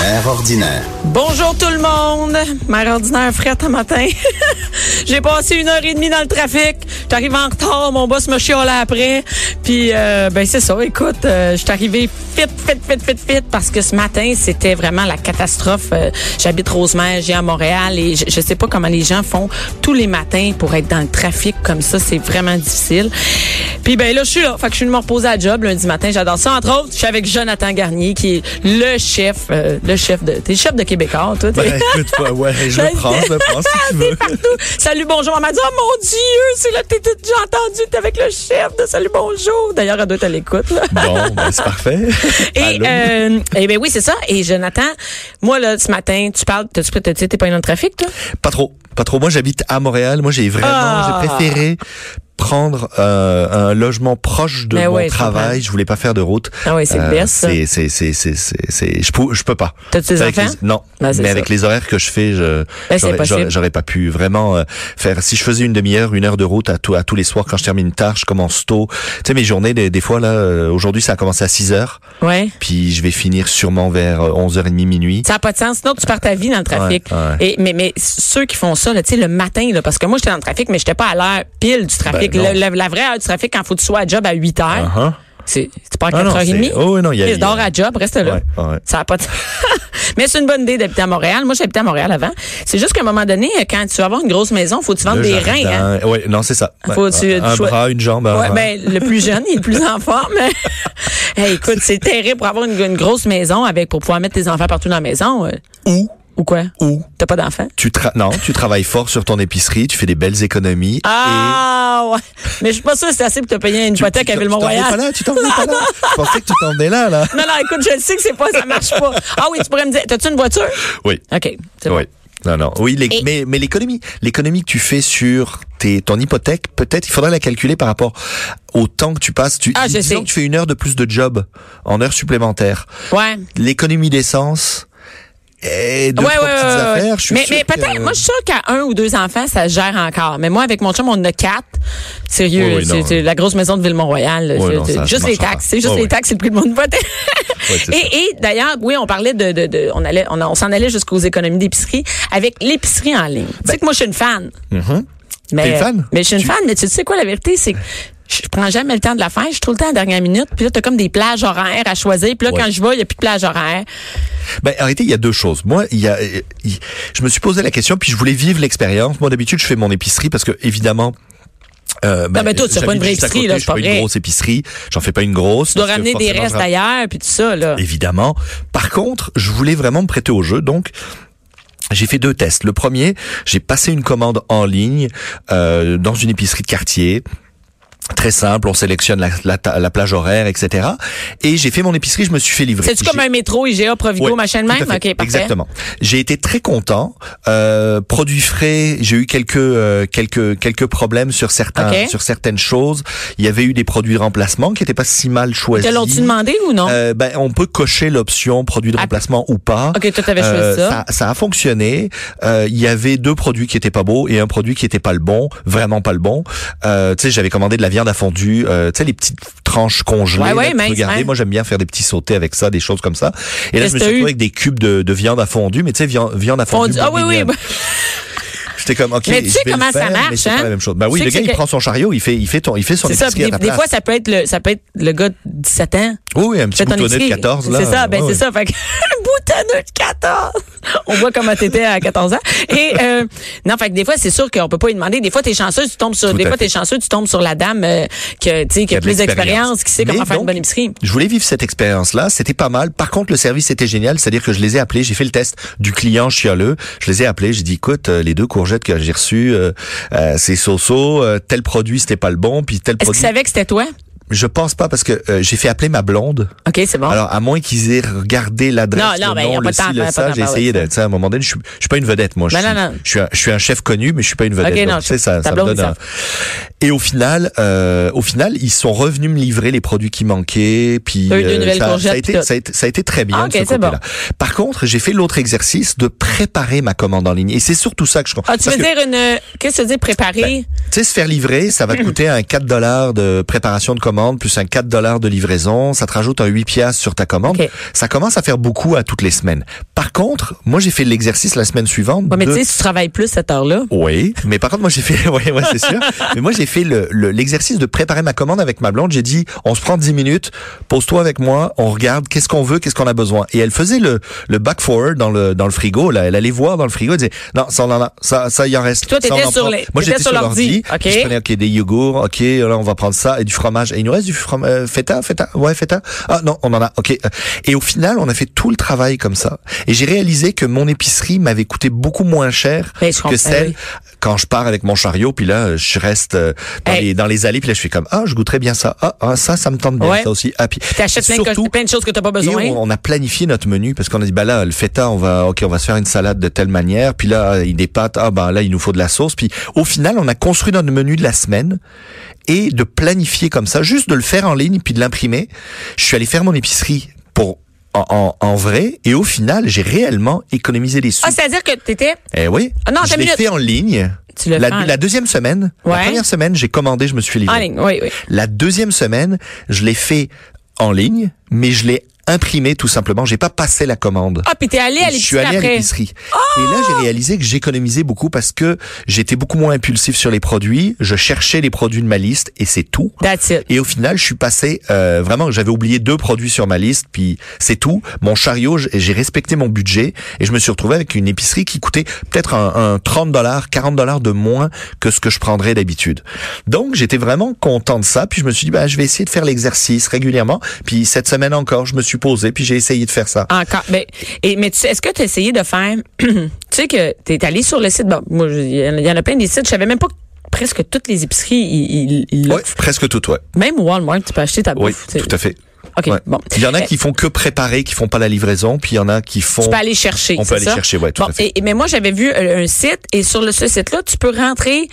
Mère ordinaire. Bonjour tout le monde. Mère ordinaire frette un matin. J'ai passé une heure et demie dans le trafic. J'arrive en retard. Mon boss me chiale après. Puis, euh, ben c'est ça. Écoute, euh, je suis arrivé fit, fit, fit, fit, fit parce que ce matin, c'était vraiment la catastrophe. Euh, J'habite Rosemère, j'ai à Montréal et je, sais pas comment les gens font tous les matins pour être dans le trafic comme ça. C'est vraiment difficile. Puis, ben là, je suis là. Fait que je suis me reposer à job lundi matin. J'adore ça. Entre autres, je suis avec Jonathan Garnier qui est le chef, le chef de, t'es le chef de Québécois, toi. Ben, écoute, ouais, je le prends, je le prends si tu veux. T'es partout. Salut, bonjour. Elle m'a dit, oh mon Dieu, c'est là, t'es, j'ai entendu, t'es avec le chef de Salut, bonjour. D'ailleurs, elle doit être à l'écoute, là. Bon, ben, c'est parfait. Et, euh, eh ben oui, c'est ça. Et Jonathan, moi, là, ce matin, tu parles, t'as-tu, t'as- t'es pas dans le trafic, toi? Pas trop, pas trop. Moi, j'habite à Montréal. Moi, j'ai vraiment, Ah. j'ai préféré prendre euh, un logement proche de Ben mon ouais, travail. Je voulais pas faire de route. Ah oui, c'est best, ça. C'est, c'est, c'est, c'est, je peux, je peux pas. T'as-tu des Avec enfants? les- non, Ben, mais ça. avec les horaires que je fais, je, Ben, j'aurais, pas pu vraiment euh, faire. Si je faisais une demi-heure, une heure de route à, tout, à tous les soirs quand je termine tard, je commence tôt. Tu sais, mes journées, des, des fois là, euh, aujourd'hui, ça a commencé à 6 heures, Ouais. puis je vais finir sûrement vers euh, 11h30 minuit. Ça n'a pas de sens. Sinon, tu perds ta vie dans le trafic. Ouais, ouais. Et, mais, mais ceux qui font ça, tu sais, le matin, là, parce que moi, j'étais dans le trafic, mais j'étais pas à l'heure pile du trafic. Ben, Le- la, la vraie heure du trafic, quand faut que tu sois à job à 8 heures, Uh-huh. c'est c'est pas à Ah non, 4h30. c'est- oh oui, non, il y a- il dors à job, reste là. Ouais, ouais. Ça a pas de... Mais c'est une bonne idée d'habiter à Montréal. Moi, j'habitais à Montréal avant. C'est juste qu'à un moment donné, quand tu vas avoir une grosse maison, faut que tu vendes Le des jardin. reins. Hein? Ouais, non, c'est ça. Faut tu- un tu bras, une jambe. Ouais, ben, le plus jeune, il est le plus en forme. Hey, écoute, c'est terrible pour avoir une, une grosse maison avec pour pouvoir mettre tes enfants partout dans la maison. euh. Ou, quoi? ou, T'as pas d'enfants? tu tra- non, tu travailles fort sur ton épicerie, tu fais des belles économies. Ah, ouais. Mais je suis pas sûre que c'est assez pour te payer une hypothèque à tu t'en Ville-Mont-Royal. là, tu t'en venais pas là. Je pensais que tu t'en venais là, là. Non, non, écoute, je le sais que c'est pas, ça marche pas. Ah oui, tu pourrais me dire, t'as-tu une voiture? Oui. OK, c'est bon. Oui. Non, non. Oui, les- Et- mais, mais l'économie, l'économie que tu fais sur tes, ton hypothèque, peut-être, il faudrait la calculer par rapport au temps que tu passes. Tu, Ah, je sais. que tu fais une heure de plus de job en heure supplémentaire. Ouais. L'économie d'essence et deux, ouais, trois ouais, petites ouais, ouais. affaires. Je suis mais mais que- peut-être, moi, je suis sûre qu'à un ou deux enfants, ça gère encore. Mais moi, avec mon chum, on en a quatre. Sérieux, Oui, oui, c'est la grosse maison de Ville-Mont-Royal. Oui, juste les taxes. C'est juste les taxes, c'est le prix de mon ça. et et d'ailleurs, oui, on parlait de, de, de on allait, on, s'en allait jusqu'aux économies d'épicerie avec l'épicerie en ligne. tu sais que moi, je suis une fan. Mhm. Mais, T'es une fan? Mais je suis une Tu- fan, mais tu sais quoi, la vérité, c'est que je prends jamais le temps de la faire. Je suis tout le temps à la dernière minute. Puis là, t'as comme des plages horaires à choisir. Puis là, Ouais. quand je vais, il n'y a plus de plage horaire. Ben, en réalité, il y a deux choses. Moi, il y a, je me suis posé la question, puis je voulais vivre l'expérience. Moi, d'habitude, je fais mon épicerie parce que, évidemment, euh, Non, mais toi, tu fais pas une vraie épicerie, côté, là, je pas pas vrai. une grosse épicerie. J'en fais pas une grosse. Tu dois ramener des restes je- d'ailleurs, puis tout ça, là. Évidemment. Par contre, je voulais vraiment me prêter au jeu, donc. J'ai fait deux tests. Le premier, j'ai passé une commande en ligne euh, dans une épicerie de quartier. Très simple, on sélectionne la, la, la plage horaire, etc. Et j'ai fait mon épicerie, je me suis fait livrer. C'est-tu comme un métro, IGA, Provigo, Ouais, machin de même? fait. OK, parfait. Exactement. J'ai été très content. Euh, produits frais, j'ai eu quelques euh, quelques quelques problèmes sur certains sur certaines choses. Il y avait eu des produits de remplacement qui n'étaient pas si mal choisis. Te l'ont-tu demandé ou non? Euh, ben, on peut cocher l'option produit de remplacement ou pas. OK, toi, t'avais choisi Euh, ça. ça. a fonctionné. Euh, Il y avait deux produits qui étaient pas beaux et un produit qui était pas le bon, vraiment pas le bon. Euh, tu sais, j'avais commandé de la viande à fondue, euh, tu sais, les petites tranches congelées. Ouais, ouais, là, tu mince, ouais. Moi, j'aime bien faire des petits sautés avec ça, des choses comme ça. Et là, je me suis retrouvé avec des cubes de, de viande à fondue, mais tu sais, viande, viande à On fondue. ah oui, oui. J'étais comme, ok, Mais tu je sais vais comment ça marche, mais c'est hein? pas la même chose. Ben Tu oui, sais le gars, il prend son chariot, il fait, il fait ton, il fait son ça. à des, ta des place. fois, ça peut être le, ça peut être le gars de 17 ans. Oui, un petit boutonneux de épicerie. 14, là. C'est ça, ben Ouais, c'est ouais. ça. Fait que, un boutonneux de 14. On voit comment t'étais à 14 ans. Et, euh, non, fait que des fois, c'est sûr qu'on peut pas lui demander. Des fois, t'es chanceux, tu tombes sur, Tout des fois, t'es chanceux, tu tombes sur la dame, euh, que, sais, qui a plus d'expérience, qui sait Mais comment faire une donc, bonne épicerie. Je voulais vivre cette expérience-là, c'était pas mal. Par contre, le service était génial, c'est-à-dire que je les ai appelés, j'ai fait le test du client chialeux, je les ai appelés, j'ai dit écoute, euh, les deux courgettes que j'ai reçues, euh, euh, c'est so-so, tel produit c'était pas le bon, puis tel Est-ce produit. qu'ils savaient que c'était toi? Je pense pas parce que euh, j'ai fait appeler ma blonde. OK, c'est bon. Alors à moins qu'ils aient regardé l'adresse, Non, non, le ben, a nom, pas le ci, le ça, temps, j'ai essayé de, à un moment donné, je suis, je suis pas une vedette, moi. Je, Ben, suis, non, non. je suis un, je suis un chef connu, mais je suis pas une vedette. Ok, non, tu sais, ça, ça me donne un-. Et au final, euh, au final, ils sont revenus me livrer les produits qui manquaient. Puis euh, ça, ça a été, puis tout. ça a été, ça a été très bien Ah, de ok, ce c'est côté-là. Par contre, j'ai fait l'autre exercice de préparer ma commande en ligne. Et c'est surtout ça que je Ah, tu parce veux que, dire une. Qu'est-ce que tu veux dire préparer? Tu sais, se faire livrer, ça va te coûter un 4 dollars de préparation de commande plus un 4 dollars de livraison. Ça te rajoute un 8 piastres sur ta commande. Ça commence à faire beaucoup à toutes les semaines. Par contre, moi, j'ai fait l'exercice la semaine suivante. Ouais, mais de- tu sais, si tu travailles plus cette heure-là. oui, mais par contre, moi j'ai fait, ouais, ouais, c'est sûr. mais moi j'ai fait le- le- l'exercice de préparer ma commande avec ma blonde. J'ai dit, on se prend 10 minutes, pose-toi avec moi, on regarde qu'est-ce qu'on veut, qu'est-ce qu'on a besoin. Et elle faisait le, le back forward dans le dans le frigo. Là, elle allait voir dans le frigo, elle disait, non, ça on en a, ça, ça il en reste. Toi, t'étais sur prend. les- Moi j'étais sur l'ordi. l'ordi. OK. Puis Je prenais ok des yogourts, ok, là on va prendre ça et du fromage. Et il nous reste du fromage euh, feta, feta, ouais feta. Ah non, on en a. Ok. Et au final, on a fait tout le travail comme ça. Et j'ai réalisé que mon épicerie m'avait coûté beaucoup moins cher que celle oui. quand je pars avec mon chariot, puis là, je reste euh, dans, Hey. les, dans les allées, puis là, je fais comme, ah, je goûterais bien ça. Ah, ah, ça, ça me tente bien, Ouais. ça aussi. Ah, puis T'achètes plein, surtout, plein de choses que t'as pas et besoin. on, on a planifié notre menu parce qu'on a dit, bah là, le feta, on va, ok, on va se faire une salade de telle manière, puis là, il des pâtes, ah, ben là, il nous faut de la sauce. Puis au final, on a construit notre menu de la semaine et de planifier comme ça, juste de le faire en ligne, puis de l'imprimer. Je suis allé faire mon épicerie pour en, en, en vrai, et au final, j'ai réellement économisé des sous. Ah, c'est-à-dire que t'étais. Eh oui. Ah non, je l'ai fait en ligne. Tu La, la deuxième semaine, Ouais. la première semaine, j'ai commandé, je me suis livré. En ligne, oui, oui. La deuxième semaine, je l'ai fait en ligne, mais je l'ai imprimé tout simplement. J'ai pas passé la commande. Ah, puis t'es allé à je suis l'épicerie allé à l'épicerie. Et là, j'ai réalisé que j'économisais beaucoup parce que j'étais beaucoup moins impulsif sur les produits. Je cherchais les produits de ma liste et c'est tout. That's it. Et au final, je suis passé euh, vraiment. J'avais oublié deux produits sur ma liste, puis c'est tout. Mon chariot, j'ai respecté mon budget et je me suis retrouvé avec une épicerie qui coûtait peut-être un, un 30 dollars, 40 dollars de moins que ce que je prendrais d'habitude. Donc j'étais vraiment content de ça. Puis je me suis dit, bah, je vais essayer de faire l'exercice régulièrement. Puis cette semaine encore, je me suis posé, puis j'ai essayé de faire ça. Encore. Ben, et, mais est-ce que tu as essayé de faire. tu sais que tu es allé sur le site. Bon, moi, il y en a- il y en a plein des sites. Je savais même pas que presque toutes les épiceries, ils, ils- l'offrent. presque tout, ouais. Même Walmart, tu peux acheter ta Oui, bouffe. sais. tout à fait. OK, Ouais. bon. Il y en a qui font que préparer, qui font pas la livraison, puis il y en a qui font. Tu peux aller chercher. On peut aller ça? chercher, ouais, tout Bon, à fait. et- mais moi, j'avais vu euh, un site et sur le, ce site-là, tu peux rentrer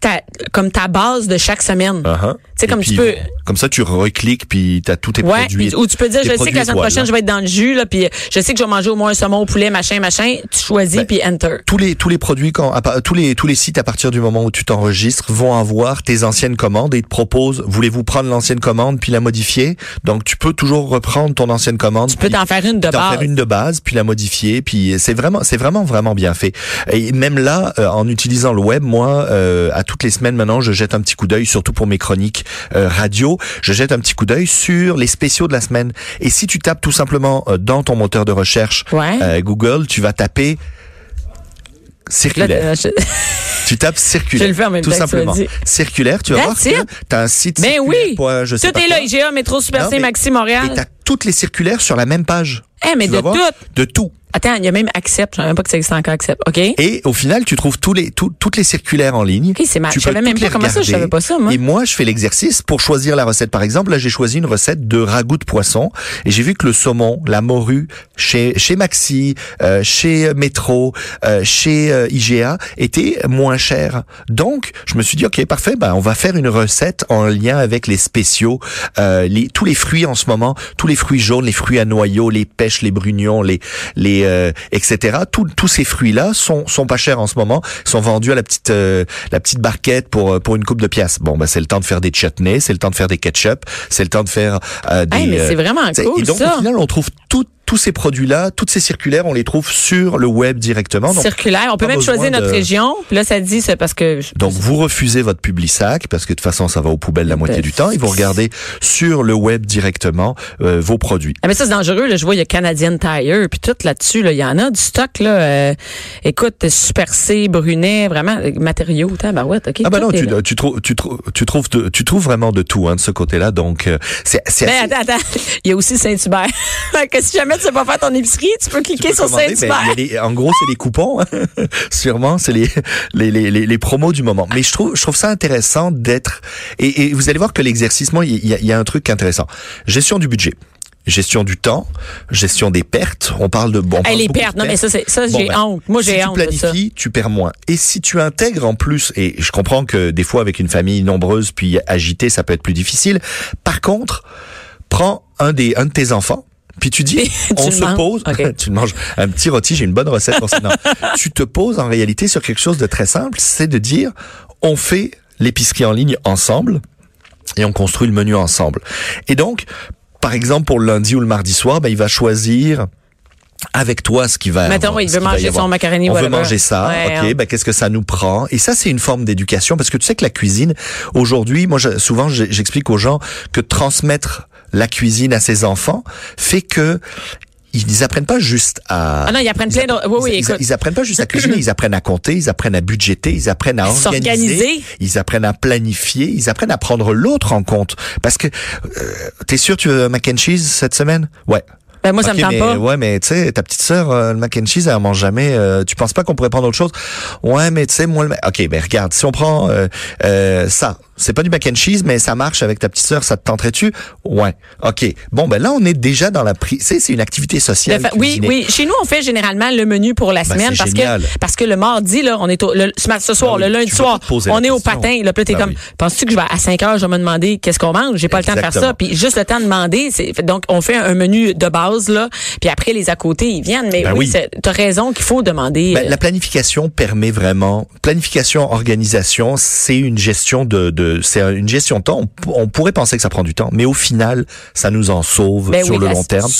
ta, comme ta base de chaque semaine. Uh-huh. Sais, comme puis, tu peux. Comme ça, tu recliques, puis tu as tous tes Ouais, produits. ou tu peux dire, je sais que la semaine étoiles, prochaine, hein. je vais être dans le jus, là, puis je sais que je vais manger au moins un saumon au poulet, machin, machin. Tu choisis, Ben, puis enter. tous les tous les produits quand tous les tous les sites à partir du moment où tu t'enregistres vont avoir tes anciennes commandes et ils te proposent voulez-vous prendre l'ancienne commande puis la modifier? Donc tu peux toujours reprendre ton ancienne commande Tu peux t'en faire une de base. faire une de base puis la modifier puis c'est vraiment c'est vraiment vraiment bien fait et même là euh, en utilisant le web moi euh, à toutes les semaines maintenant je jette un petit coup d'œil surtout pour mes chroniques euh, radio je jette un petit coup d'œil sur les spéciaux de la semaine et si tu tapes tout simplement euh, dans ton moteur de recherche Ouais. euh, Google tu vas taper circulaire. je- Tu tapes circulaire. Je vais le faire même tout tu simplement. Circulaire, tu vas voir it. que t'as un site Ben oui. point je sais Tout est là. IGA, Métro, Super C, mais- Maxi, Et Montréal. t'as toutes les circulaires sur la même page. Eh, mais Tu de tout. De tout. Attends, il y a même Accept. Je savais même pas que ça existait encore Accept. OK? Et au final, tu trouves tous les, tout- toutes les circulaires en ligne. OK, c'est mal. Tu Je savais même pas comment ça, je savais pas ça, moi. Et moi, je fais l'exercice pour choisir la recette. Par exemple, là, j'ai choisi une recette de ragoût de poisson et j'ai vu que le saumon, la morue, chez, chez Maxi, euh, chez Metro, euh, chez euh, IGA, était moins cher. Donc, je me suis dit, OK, parfait, ben, on va faire une recette en lien avec les spéciaux, euh, les, tous les fruits en ce moment, tous les fruits jaunes, les fruits à noyaux, les pêches, les brugnons, les, les, euh, etc. Tous, tous ces fruits-là sont, sont pas chers en ce moment, sont vendus à la petite, euh, la petite barquette pour, euh, pour une coupe de pièces. Bon, ben, c'est le temps de faire des chutneys, c'est le temps de faire des ketchup, c'est le temps de faire euh, des. Hey, mais euh, c'est vraiment t'sais, cool, Et donc, ça. au final, on trouve tout, tous ces produits-là, toutes ces circulaires, on les trouve sur le web directement. Donc, Circulaire. On peut même choisir notre région. Puis là, ça dit, c'est parce que. donc vous refusez votre public sac parce que de toute façon ça va aux poubelles la moitié du temps. Ils vont regarder sur le web directement euh, vos produits. Ah mais ça c'est dangereux là, je vois il y a Canadian Tire puis tout là-dessus là, il y en a du stock là. euh, écoute Super C, Brunet, vraiment euh, matériaux, ouais, OK. Ah bah tout non, tu, tu, trouves tu, trouves tu trouves de, tu trouves vraiment de tout hein, de ce côté-là. Donc euh, c'est Mais assez- attends, attends, il y a aussi Saint-Hubert. que si jamais tu sais pas faire ton épicerie, tu peux cliquer tu peux sur ben, Saint-Hubert. des- en gros, c'est les coupons. hein. Sûrement, c'est les, les, les, les, promos du moment. Mais je trouve, je trouve ça intéressant d'être. Et, et vous allez voir que l'exercice, il y a, il y a un truc intéressant. Gestion du budget. gestion du temps, gestion des pertes. On parle de bon. beaucoup de pertes, non, mais ça, c'est, ça, Bon, j'ai ben, honte. Moi, j'ai si honte tu de ça. planifies, tu perds moins. Et si tu intègres en plus, et je comprends que des fois avec une famille nombreuse puis agitée, ça peut être plus difficile. Par contre, prends un des un de tes enfants. Puis tu dis, on se manges. pose, tu manges, un petit rôti, j'ai une bonne recette pour ça. Non. tu te poses en réalité sur quelque chose de très simple, c'est de dire, on fait l'épicerie en ligne ensemble et on construit le menu ensemble. Et donc, par exemple, pour le lundi ou le mardi soir, ben, il va choisir avec toi ce qui va Mettons, avoir- il veut manger son macaroni, On veut manger ça, Ouais, ok, hein. ben, qu'est-ce que ça nous prend? Et ça, c'est une forme d'éducation parce que tu sais que la cuisine, aujourd'hui, moi, je- souvent, je- j'explique aux gens que transmettre la cuisine à ses enfants fait que ils apprennent pas juste à. Ah non, ils apprennent plein de- oui, oui, ils, apprennent pas juste à cuisiner, ils apprennent à compter, ils apprennent à budgéter, ils apprennent à organiser, S'organiser. ils apprennent à planifier, ils apprennent à prendre l'autre en compte. Parce que euh, t'es sûr tu veux un mac and cheese cette semaine? Ouais. Ben, moi, ça me tente mais, pas. Ouais, mais tu sais, ta petite sœur, euh, le mac and cheese, elle en mange jamais. euh, tu penses pas qu'on pourrait prendre autre chose? Ouais, mais tu sais, moi, le... ok, ben regarde, si on prend euh, euh, ça, c'est pas du mac and cheese, mais ça marche avec ta petite sœur, ça te tenterait-tu Ouais. Ok. Bon, ben là, on est déjà dans la prise. Tu sais, c'est une activité sociale. Fa- oui, oui. Chez nous, on fait généralement le menu pour la Ben, semaine parce génial. que parce que le mardi là, on est au, le, ce soir, Ben oui, le lundi soir, on est au patin. Là, puis t'es Ben comme, oui. penses-tu que je vais à 5 heures, je vais me demander qu'est-ce qu'on mange? J'ai pas le temps de faire ça. Puis juste le temps de demander, donc on fait un menu de base là. Puis après les à côté, ils viennent. Mais Ben oui, t'as raison qu'il faut demander. Ben, euh, la planification permet vraiment planification organisation c'est une gestion de, de c'est une gestion de temps on, on pourrait penser que ça prend du temps mais au final ça nous en sauve Ben sur oui, le long terme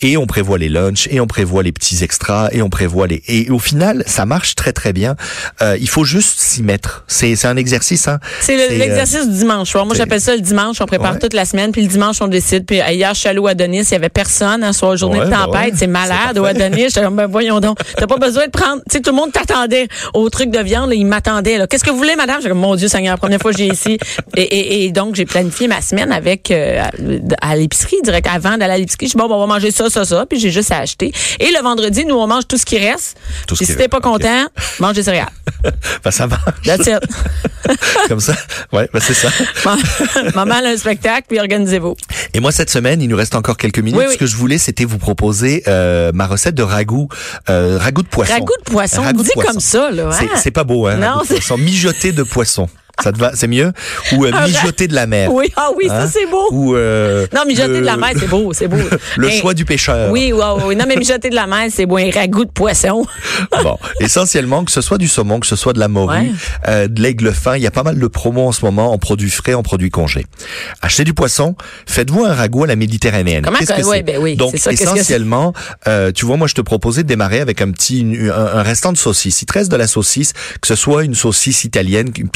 et on prévoit les lunchs et on prévoit les petits extras et on prévoit les et au final ça marche très très bien Euh, il faut juste s'y mettre c'est c'est un exercice hein C'est le- euh, l'exercice du dimanche soir. Moi, j'appelle ça le dimanche. On prépare Ouais. toute la semaine, puis le dimanche, on décide. Puis hier, je suis allée au Adonis, il y avait personne, hein, soit journée Ouais, de ben tempête. ouais. c'est malade au. Adonis. Comme, ben voyons donc. T'as pas besoin de prendre. Tu sais, tout le monde t'attendait au truc de viande. Là, il m'attendait. Qu'est-ce que vous voulez, madame? J'étais comme, mon Dieu Seigneur, première fois que j'ai ici. Et, et, et donc, j'ai planifié ma semaine avec euh, à, l'épicerie, direct avant d'aller à l'épicerie. Je dis, bon, ben, on va manger ça, ça, ça. Puis j'ai juste à acheter. Et le vendredi, nous, on mange tout ce qui reste. Tout ce qui si t'es pas content, mange des céréales. ben, ça marche That's it. comme ça ouais ben, c'est ça Maman a un spectacle, puis organisez-vous. Et moi, cette semaine, il nous reste encore quelques minutes. Oui, oui. Ce que je voulais, c'était vous proposer euh, ma recette de ragoût, euh, ragoût de poisson. Ragoût de poisson, Ragoût de dit poisson. comme ça, là. C'est- hein? C'est pas beau, hein? Non, ragoût de c'est- poisson. Mijoté de poisson. Ça te va? C'est mieux? Ou euh, Ah, mijoté de la mer. Oui, ah oui, ça Hein? c'est beau. Ou euh, Non, mijoter le- de la mer, c'est beau, c'est beau. Le Mais- choix du pêcheur. Oui, oui, oui. Non, mais mijoter de la mer, c'est beau. Un ragoût de poisson. Bon, essentiellement, que ce soit du saumon, que ce soit de la morue, Ouais. euh, de l'aigle fin, il y a pas mal de promos en ce moment en produits frais, en produits congés. Achetez du poisson, faites-vous un ragoût à la méditerranéenne. Comment que- que ouais, ben oui, Donc, ça, qu'est-ce que essentiellement, euh, tu vois, moi, je te proposais de démarrer avec un petit, une- un, un restant de saucisse. Il te reste de la saucisse, que ce soit une saucisse italienne, une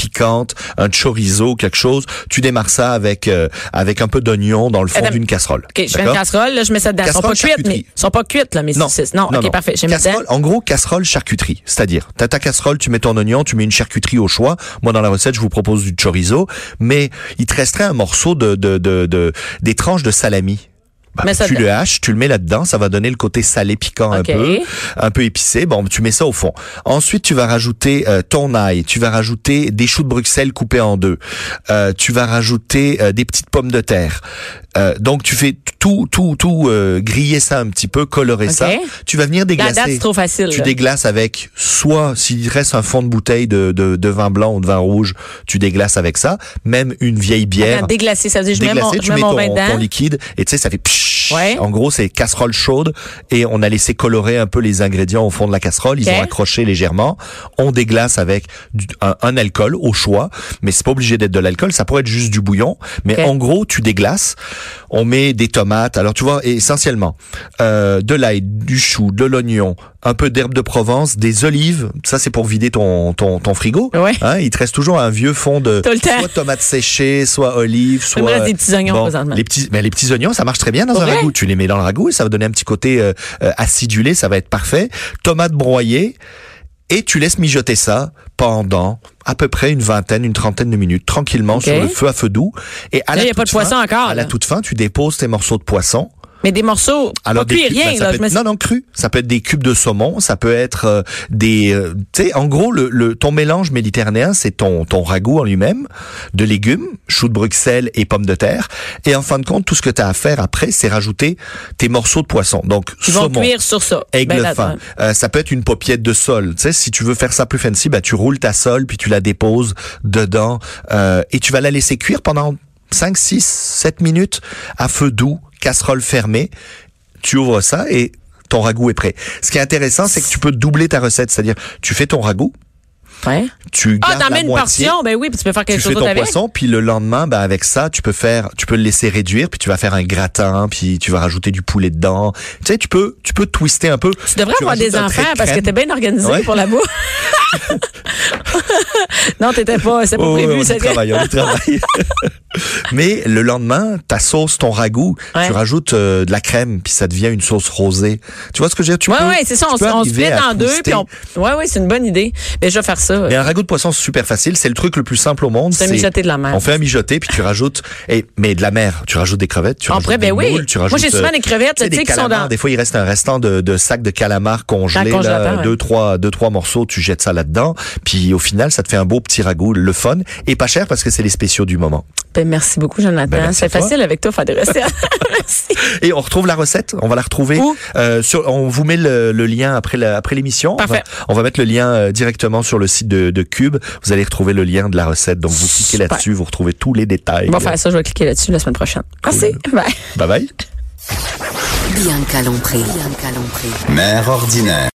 un chorizo, quelque chose, tu démarres ça avec euh, avec un peu d'oignon dans le fond d'une casserole. OK, je fais une casserole, là, je mets ça dedans. Ils sont pas cuites, mais sont pas cuites, là, mes Non. saucisses. Non, non, OK, non. parfait. Dedans. Casserole, en gros, casserole charcuterie. C'est-à-dire, t'as ta casserole, tu mets ton oignon, tu mets une charcuterie au choix. Moi, dans la recette, je vous propose du chorizo. Mais il te resterait un morceau de, de, de, de- des tranches de salami. Bah, ça tu le haches, tu le mets là-dedans, ça va donner le côté salé piquant un peu, un peu épicé. Bon, tu mets ça au fond. Ensuite, tu vas rajouter euh, ton ail, tu vas rajouter des choux de Bruxelles coupés en deux, Euh, tu vas rajouter euh, des petites pommes de terre. Euh, donc, tu fais tout, tout, tout euh, griller ça un petit peu, colorer OK. ça. Tu vas venir La déglacer. date, c'est trop facile. Tu là. déglaces avec soit s'il reste un fond de bouteille de, de, de vin blanc ou de vin rouge, tu déglaces avec ça. Même une vieille bière. Attends, déglacer, ça veut dire je mets mon, tu mets ton, ton liquide et tu sais ça fait pshhh. Ouais. En gros c'est casserole chaude et on a laissé colorer un peu les ingrédients au fond de la casserole. Ils ont accroché légèrement. On déglace avec du- un, un alcool au choix, mais c'est pas obligé d'être de l'alcool. Ça pourrait être juste du bouillon. Mais en gros tu déglaces. On met des tomates. Alors tu vois essentiellement euh, de l'ail, du chou, de l'oignon, un peu d'herbe de Provence, des olives. Ça c'est pour vider ton ton, ton frigo. Ouais. Hein, il te reste toujours un vieux fond de soit tomates séchées, soit olives, soit reste des petits oignons présentement. les petits, mais les petits oignons, ça marche très bien dans un ragoût. Tu les mets dans le ragoût ça va donner un petit côté euh, euh, acidulé, ça va être parfait. Tomates broyées et tu laisses mijoter ça pendant à peu près une vingtaine, une trentaine de minutes, tranquillement sur le feu à feu doux. Et à Là, la il y a pas toute de poisson fin- encore, À la toute fin, tu déposes tes morceaux de poisson Mais des morceaux, Alors pas des rien. ben, ça là, peut être- non non cru. Ça peut être des cubes de saumon, ça peut être euh, des, euh, tu sais, en gros le, le ton mélange méditerranéen, c'est ton ton ragoût en lui-même de légumes, choux de Bruxelles et pommes de terre. Et en fin de compte, tout ce que tu as à faire après, c'est rajouter tes morceaux de poisson. Donc Ils vont saumon, cuire sur ça. Aigle Ben, là, fin. Euh, ça peut être une paupiette de sol. Tu sais, si tu veux faire ça plus fancy, bah tu roules ta sole puis tu la déposes dedans euh, et tu vas la laisser cuire pendant 5, 6, 7 minutes à feu doux, casserole fermée. Tu ouvres ça et ton ragoût est prêt. Ce qui est intéressant, c'est que tu peux doubler ta recette, c'est-à-dire tu fais ton ragoût, Ouais. tu Ah, gardes t'en la une moitié, portion, ben oui, puis tu peux faire quelque tu chose fais ton avec. poisson, puis le lendemain, bah avec ça, tu peux faire, tu peux le laisser réduire, puis tu vas faire un gratin, puis tu vas rajouter du poulet dedans. Tu sais, tu peux, tu peux twister un peu. Tu devrais avoir des enfants de parce que t'es bien organisé Ouais. pour la bouffe. non, t'étais pas, c'est pas Oh, prévu. on y travaille, on y travaille. Mais le lendemain, ta sauce, ton ragoût, Ouais. tu rajoutes euh, de la crème, puis ça devient une sauce rosée. Tu vois ce que je veux dire? Tu Ouais, peux, ouais, c'est ça. On, on se à en deux, puis on. Ouais, ouais, c'est une bonne idée. Mais je vais faire ça. Mais un ragoût de poisson, c'est super facile. C'est le truc le plus simple au monde. C'est un mijoté de la mer. On fait un mijoté, puis tu rajoutes, et, mais de la mer. Tu rajoutes des crevettes, tu En rajoutes vrai, des ben oui. tu Moi, rajoutes. j'ai souvent euh, des crevettes, tu sais, des qui sont dans- Des fois, il reste un restant de, de sacs de calamars congelés, là, deux, trois, deux, trois morceaux, tu jettes ça là-dedans. Puis au final, ça te fait un beau petit ragoût, le fun, et pas cher parce que c'est les spéciaux du moment. Ben, merci beaucoup, Jonathan. Ben, c'est facile avec toi, faire des recettes. merci. Et on retrouve la recette? On va la retrouver. Où? Euh, sur, on vous met le, le lien après la- après l'émission. On va, Parfait. on va mettre le lien euh, directement sur le site de, de Cube. Vous allez retrouver le lien de la recette. Donc vous cliquez là-dessus, vous retrouvez tous les détails. On va faire ça, je vais cliquer là-dessus la semaine prochaine. Merci. Bye. Bye bye. Bianca Lompré. Bianca Lompré. Mère ordinaire.